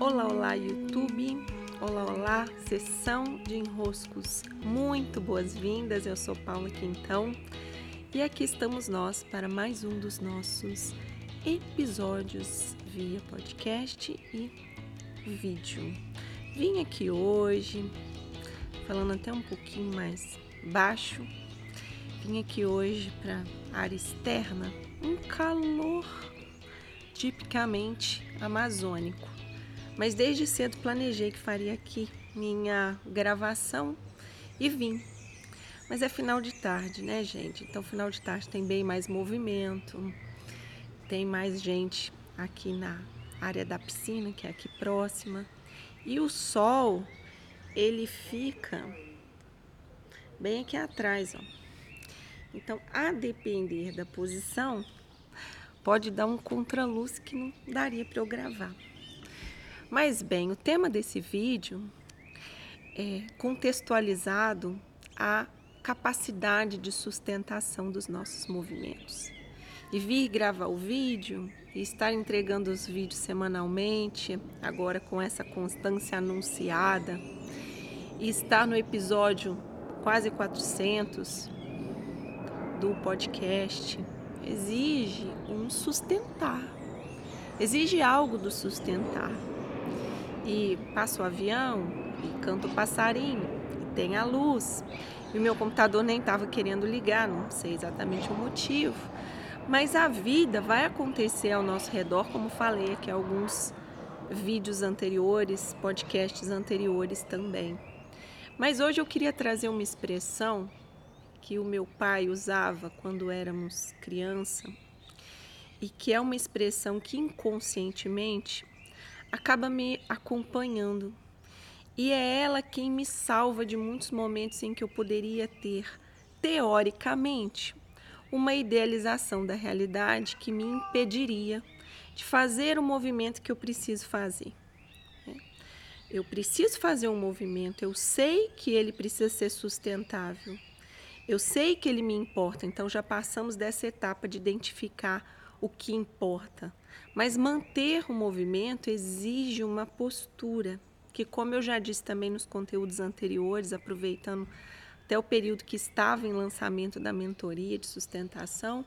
Olá, olá, YouTube. Olá, olá, sessão de enroscos. Muito boas-vindas. Eu sou Paula Quintão e aqui estamos nós para mais um dos nossos episódios via podcast e vídeo. Vim aqui hoje falando até um pouquinho mais baixo. Vim aqui hoje para área externa, um calor tipicamente amazônico mas desde cedo planejei que faria aqui minha gravação e vim. Mas é final de tarde, né, gente? Então, final de tarde tem bem mais movimento, tem mais gente aqui na área da piscina, que é aqui próxima. E o sol, ele fica bem aqui atrás, ó. Então, a depender da posição, pode dar um contraluz que não daria para eu gravar. Mas bem, o tema desse vídeo é contextualizado a capacidade de sustentação dos nossos movimentos. E vir gravar o vídeo e estar entregando os vídeos semanalmente, agora com essa constância anunciada, e estar no episódio quase 400 do podcast, exige um sustentar, exige algo do sustentar e passa o avião e canta o passarinho e tem a luz. E o meu computador nem estava querendo ligar, não sei exatamente o motivo. Mas a vida vai acontecer ao nosso redor, como falei aqui alguns vídeos anteriores, podcasts anteriores também. Mas hoje eu queria trazer uma expressão que o meu pai usava quando éramos criança e que é uma expressão que inconscientemente acaba me acompanhando. E é ela quem me salva de muitos momentos em que eu poderia ter, teoricamente, uma idealização da realidade que me impediria de fazer o movimento que eu preciso fazer. Eu preciso fazer um movimento, eu sei que ele precisa ser sustentável, eu sei que ele me importa, então já passamos dessa etapa de identificar o que importa. Mas manter o movimento exige uma postura, que, como eu já disse também nos conteúdos anteriores, aproveitando até o período que estava em lançamento da mentoria de sustentação,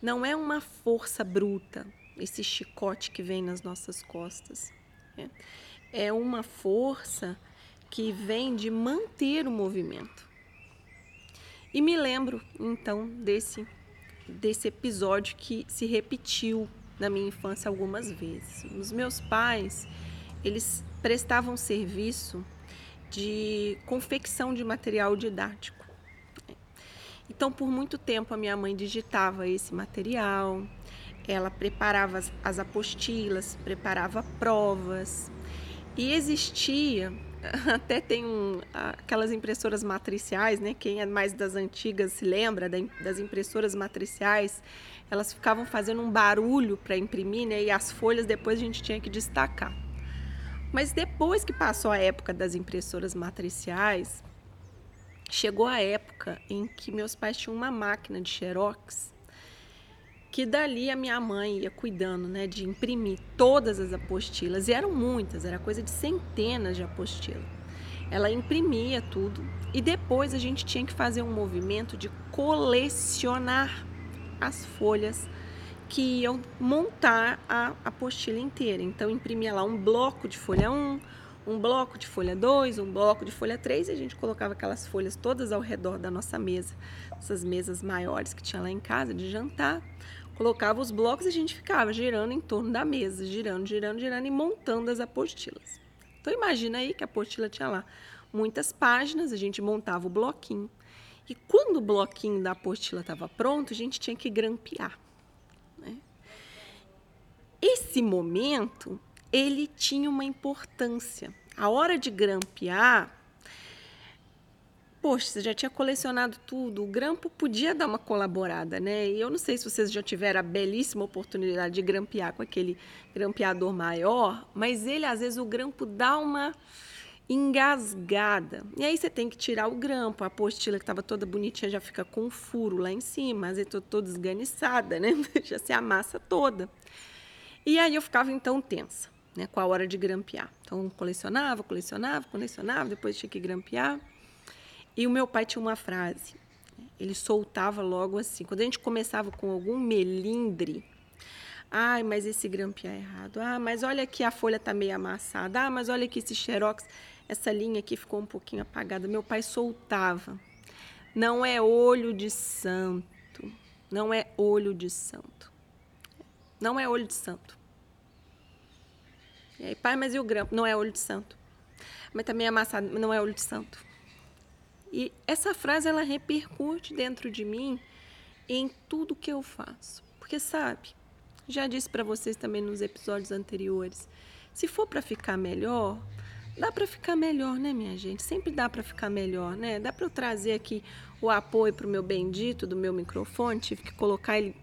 não é uma força bruta, esse chicote que vem nas nossas costas. É, é uma força que vem de manter o movimento. E me lembro então desse desse episódio que se repetiu na minha infância algumas vezes. Os meus pais, eles prestavam serviço de confecção de material didático. Então, por muito tempo, a minha mãe digitava esse material, ela preparava as apostilas, preparava provas, e existia até tem um, aquelas impressoras matriciais, né? Quem é mais das antigas se lembra das impressoras matriciais. Elas ficavam fazendo um barulho para imprimir, né? E as folhas depois a gente tinha que destacar. Mas depois que passou a época das impressoras matriciais, chegou a época em que meus pais tinham uma máquina de xerox que dali a minha mãe ia cuidando, né, de imprimir todas as apostilas, e eram muitas, era coisa de centenas de apostilas. Ela imprimia tudo e depois a gente tinha que fazer um movimento de colecionar as folhas que iam montar a apostila inteira. Então imprimia lá um bloco de folha 1, um bloco de folha 2, um bloco de folha 3 e a gente colocava aquelas folhas todas ao redor da nossa mesa, essas mesas maiores que tinha lá em casa de jantar colocava os blocos e a gente ficava girando em torno da mesa, girando, girando, girando e montando as apostilas. Então imagina aí que a apostila tinha lá muitas páginas, a gente montava o bloquinho. E quando o bloquinho da apostila estava pronto, a gente tinha que grampear. Né? Esse momento, ele tinha uma importância. A hora de grampear poxa, você já tinha colecionado tudo, o grampo podia dar uma colaborada, né? E eu não sei se vocês já tiveram a belíssima oportunidade de grampear com aquele grampeador maior, mas ele, às vezes, o grampo dá uma engasgada. E aí você tem que tirar o grampo, a apostila que estava toda bonitinha já fica com um furo lá em cima, às vezes toda esganiçada, né? Já se amassa toda. E aí eu ficava então tensa, né, com a hora de grampear. Então colecionava, colecionava, colecionava, depois tinha que grampear. E o meu pai tinha uma frase, ele soltava logo assim. Quando a gente começava com algum melindre, ai, mas esse grampear é errado. Ah, mas olha aqui a folha tá meio amassada. Ah, mas olha aqui esse xerox, essa linha aqui ficou um pouquinho apagada. Meu pai soltava. Não é olho de santo. Não é olho de santo. Não é olho de santo. E aí, pai, mas e o grampo? Não é olho de santo. Mas também é amassado, não é olho de santo. E essa frase ela repercute dentro de mim em tudo que eu faço. Porque sabe, já disse para vocês também nos episódios anteriores, se for para ficar melhor, dá para ficar melhor, né, minha gente? Sempre dá para ficar melhor, né? Dá para eu trazer aqui o apoio para o meu bendito do meu microfone, tive que colocar ele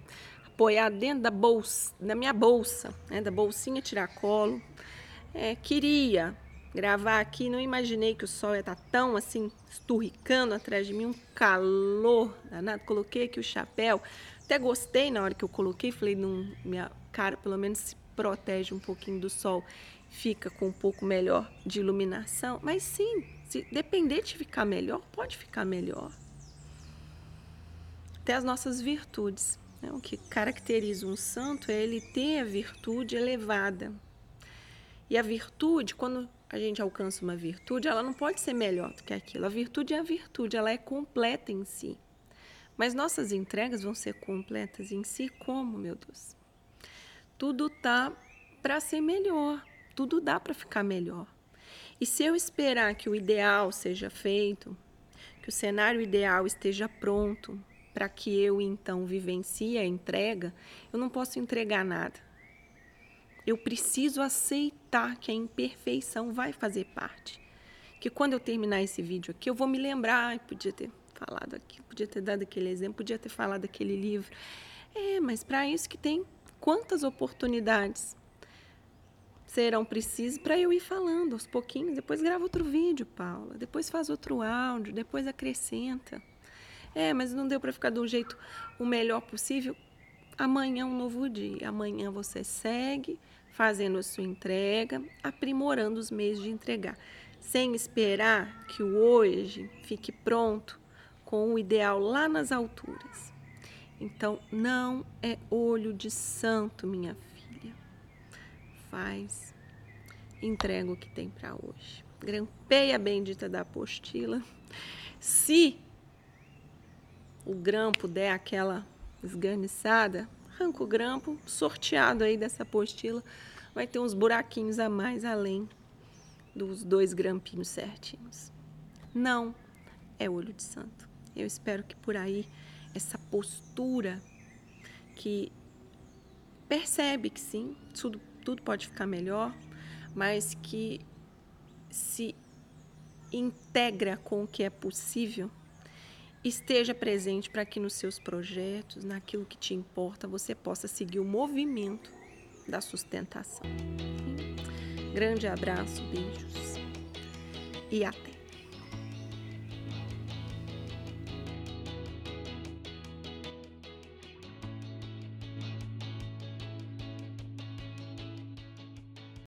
apoiar dentro da bolsa, da minha bolsa, né, da bolsinha tiracolo. É, queria gravar aqui, não imaginei que o sol ia estar tá tão assim esturricando atrás de mim, um calor danado. Coloquei aqui o chapéu, até gostei na hora que eu coloquei, falei, não, minha cara pelo menos se protege um pouquinho do sol, fica com um pouco melhor de iluminação. Mas sim, se depender de ficar melhor, pode ficar melhor. Até as nossas virtudes. Né? O que caracteriza um santo é ele ter a virtude elevada. E a virtude, quando a gente alcança uma virtude, ela não pode ser melhor do que aquilo. A virtude é a virtude, ela é completa em si. Mas nossas entregas vão ser completas em si como, meu Deus? Tudo tá para ser melhor, tudo dá para ficar melhor. E se eu esperar que o ideal seja feito, que o cenário ideal esteja pronto para que eu então vivencie a entrega, eu não posso entregar nada. Eu preciso aceitar que a imperfeição vai fazer parte. Que quando eu terminar esse vídeo aqui, eu vou me lembrar, podia ter falado aqui, podia ter dado aquele exemplo, podia ter falado aquele livro. É, mas para isso que tem quantas oportunidades serão precisas para eu ir falando aos pouquinhos. Depois grava outro vídeo, Paula. Depois faz outro áudio, depois acrescenta. É, mas não deu para ficar do jeito o melhor possível. Amanhã é um novo dia. Amanhã você segue fazendo a sua entrega, aprimorando os meios de entregar, sem esperar que o hoje fique pronto com o ideal lá nas alturas. Então, não é olho de santo, minha filha. Faz, entrega o que tem para hoje. Grampeia a bendita da apostila. Se o grampo der aquela esganiçada, arranca o grampo, sorteado aí dessa apostila, vai ter uns buraquinhos a mais além dos dois grampinhos certinhos. Não é olho de santo. Eu espero que por aí essa postura que percebe que sim, tudo, tudo pode ficar melhor, mas que se integra com o que é possível esteja presente para que nos seus projetos, naquilo que te importa, você possa seguir o movimento da sustentação. Grande abraço, beijos e até!